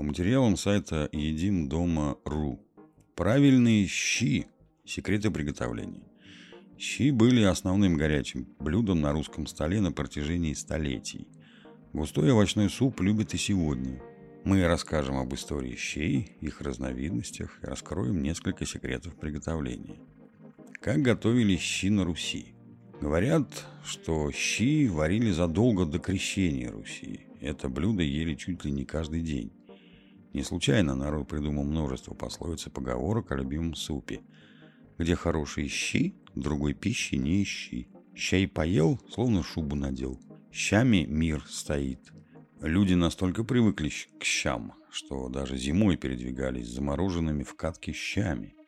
По материалам сайта Едим Дома.ру. Правильные щи. Секреты приготовления. Щи были основным горячим блюдом на русском столе на протяжении столетий. Густой овощной суп любят и сегодня. Мы расскажем об истории щей, их разновидностях и раскроем несколько секретов приготовления. Как готовили щи на Руси? Говорят, что щи варили задолго до крещения Руси. Это блюдо ели чуть ли не каждый день. Не случайно народ придумал множество пословиц и поговорок о любимом супе. Где хорошие щи, другой пищи не ищи. Щай поел, словно шубу надел. Щами мир стоит. Люди настолько привыкли к щам, что даже зимой передвигались замороженными в катке щами –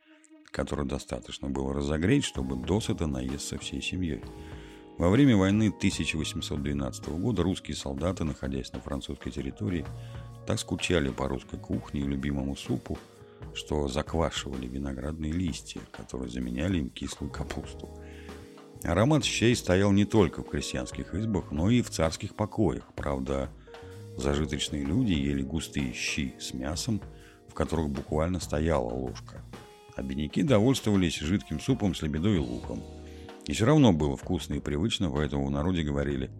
который достаточно было разогреть, чтобы досыта наесться всей семьей. Во время войны 1812 года русские солдаты, находясь на французской территории, так скучали по русской кухне и любимому супу, что заквашивали виноградные листья, которые заменяли им кислую капусту. Аромат щей стоял не только в крестьянских избах, но и в царских покоях. Правда, зажиточные люди ели густые щи с мясом, в которых буквально стояла ложка – а бедняки довольствовались жидким супом с лебедой и луком. И все равно было вкусно и привычно, поэтому в народе говорили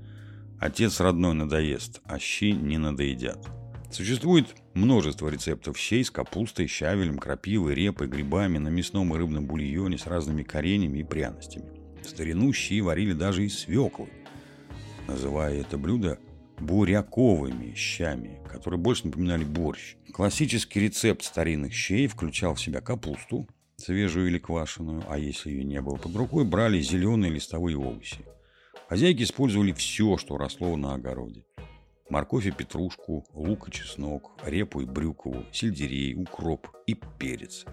«Отец родной надоест, а щи не надоедят». Существует множество рецептов щей с капустой, щавелем, крапивой, репой, грибами, на мясном и рыбном бульоне с разными коренями и пряностями. В старину щи варили даже из свеклы, называя это блюдо буряковыми щами, которые больше напоминали борщ. Классический рецепт старинных щей включал в себя капусту, свежую или квашеную, а если ее не было под рукой, брали зеленые листовые овощи. Хозяйки использовали все, что росло на огороде. Морковь и петрушку, лук и чеснок, репу и брюкову, сельдерей, укроп и перец.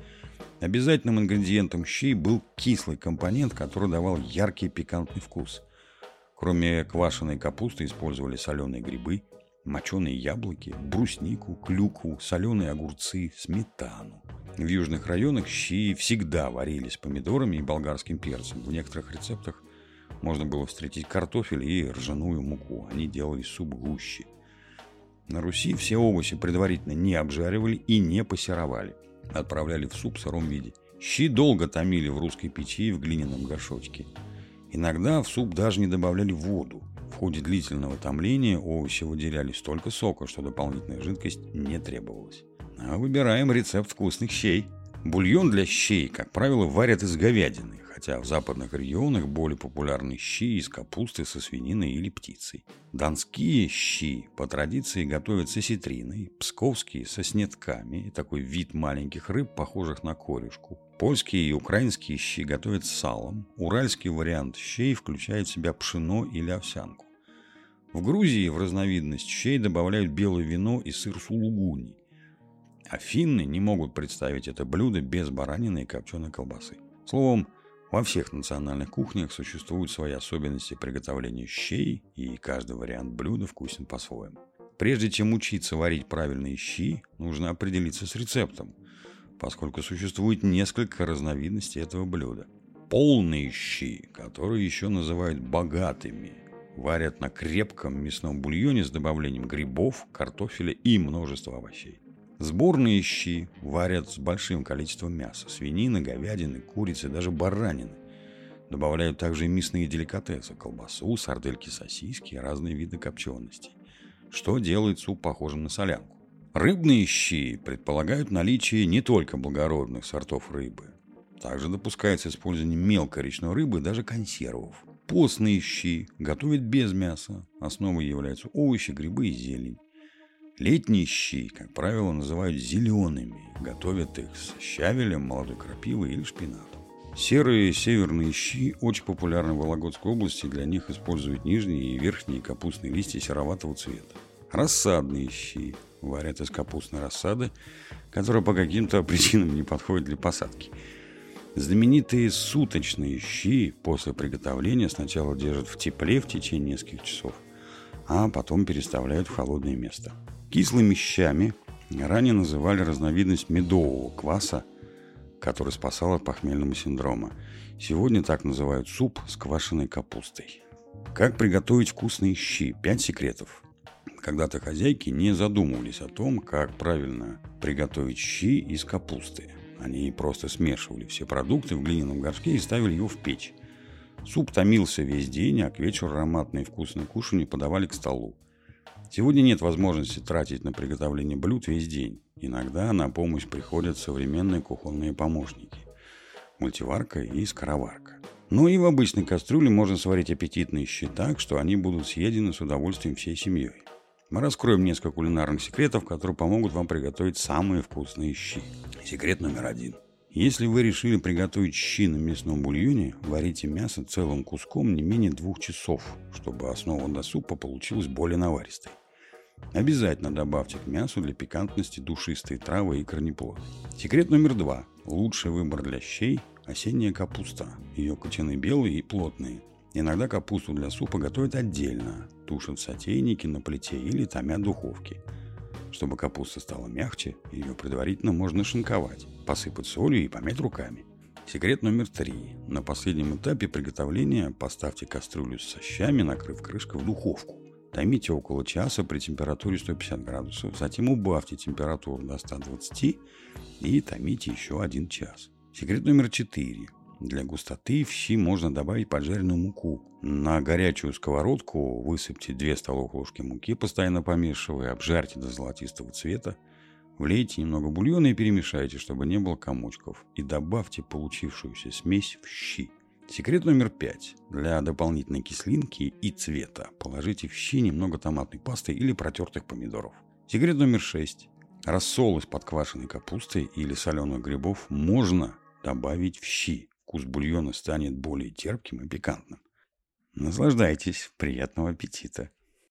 Обязательным ингредиентом щей был кислый компонент, который давал яркий пикантный вкус – Кроме квашеной капусты использовали соленые грибы, моченые яблоки, бруснику, клюкву, соленые огурцы, сметану. В южных районах щи всегда варились помидорами и болгарским перцем. В некоторых рецептах можно было встретить картофель и ржаную муку. Они делали суп гуще. На Руси все овощи предварительно не обжаривали и не пассеровали. Отправляли в суп в сыром виде. Щи долго томили в русской печи в глиняном горшочке. Иногда в суп даже не добавляли воду. В ходе длительного томления овощи выделяли столько сока, что дополнительная жидкость не требовалась. А выбираем рецепт вкусных щей. Бульон для щей, как правило, варят из говядины, хотя в западных регионах более популярны щи из капусты со свининой или птицей. Донские щи по традиции готовят с осетриной, псковские со снетками, такой вид маленьких рыб, похожих на корюшку, Польские и украинские щи готовят с салом. Уральский вариант щей включает в себя пшено или овсянку. В Грузии в разновидность щей добавляют белое вино и сыр сулугуни. А финны не могут представить это блюдо без баранины и копченой колбасы. Словом, во всех национальных кухнях существуют свои особенности приготовления щей, и каждый вариант блюда вкусен по-своему. Прежде чем учиться варить правильные щи, нужно определиться с рецептом – поскольку существует несколько разновидностей этого блюда. Полные щи, которые еще называют богатыми, варят на крепком мясном бульоне с добавлением грибов, картофеля и множества овощей. Сборные щи варят с большим количеством мяса, свинины, говядины, курицы, даже баранины. Добавляют также и мясные деликатесы, колбасу, сардельки, сосиски и разные виды копченостей, что делает суп похожим на солянку. Рыбные щи предполагают наличие не только благородных сортов рыбы. Также допускается использование мелкой речной рыбы и даже консервов. Постные щи готовят без мяса. Основой являются овощи, грибы и зелень. Летние щи, как правило, называют зелеными. Готовят их с щавелем, молодой крапивой или шпинатом. Серые северные щи очень популярны в Вологодской области. Для них используют нижние и верхние капустные листья сероватого цвета. Рассадные щи варят из капустной рассады, которая по каким-то причинам не подходит для посадки. Знаменитые суточные щи после приготовления сначала держат в тепле в течение нескольких часов, а потом переставляют в холодное место. Кислыми щами ранее называли разновидность медового кваса, который спасал от похмельного синдрома. Сегодня так называют суп с квашеной капустой. Как приготовить вкусные щи? Пять секретов. Когда-то хозяйки не задумывались о том, как правильно приготовить щи из капусты. Они просто смешивали все продукты в глиняном горшке и ставили его в печь. Суп томился весь день, а к вечеру ароматные вкусные кушанья подавали к столу. Сегодня нет возможности тратить на приготовление блюд весь день. Иногда на помощь приходят современные кухонные помощники. Мультиварка и скороварка. Но и в обычной кастрюле можно сварить аппетитные щи так, что они будут съедены с удовольствием всей семьей. Мы раскроем несколько кулинарных секретов, которые помогут вам приготовить самые вкусные щи. Секрет номер один. Если вы решили приготовить щи на мясном бульоне, варите мясо целым куском не менее двух часов, чтобы основа до супа получилась более наваристой. Обязательно добавьте к мясу для пикантности душистые травы и корнеплод. Секрет номер два. Лучший выбор для щей – осенняя капуста. Ее кочаны белые и плотные. Иногда капусту для супа готовят отдельно, тушат в сотейнике на плите или томят духовке. Чтобы капуста стала мягче, ее предварительно можно шинковать, посыпать солью и помять руками. Секрет номер три. На последнем этапе приготовления поставьте кастрюлю с щами, накрыв крышкой в духовку. Томите около часа при температуре 150 градусов, затем убавьте температуру до 120 и томите еще один час. Секрет номер четыре. Для густоты в щи можно добавить поджаренную муку. На горячую сковородку высыпьте 2 столовых ложки муки, постоянно помешивая, обжарьте до золотистого цвета. Влейте немного бульона и перемешайте, чтобы не было комочков. И добавьте получившуюся смесь в щи. Секрет номер пять. Для дополнительной кислинки и цвета положите в щи немного томатной пасты или протертых помидоров. Секрет номер шесть. Рассол из подквашенной капусты или соленых грибов можно добавить в щи вкус бульона станет более терпким и пикантным. Наслаждайтесь, приятного аппетита!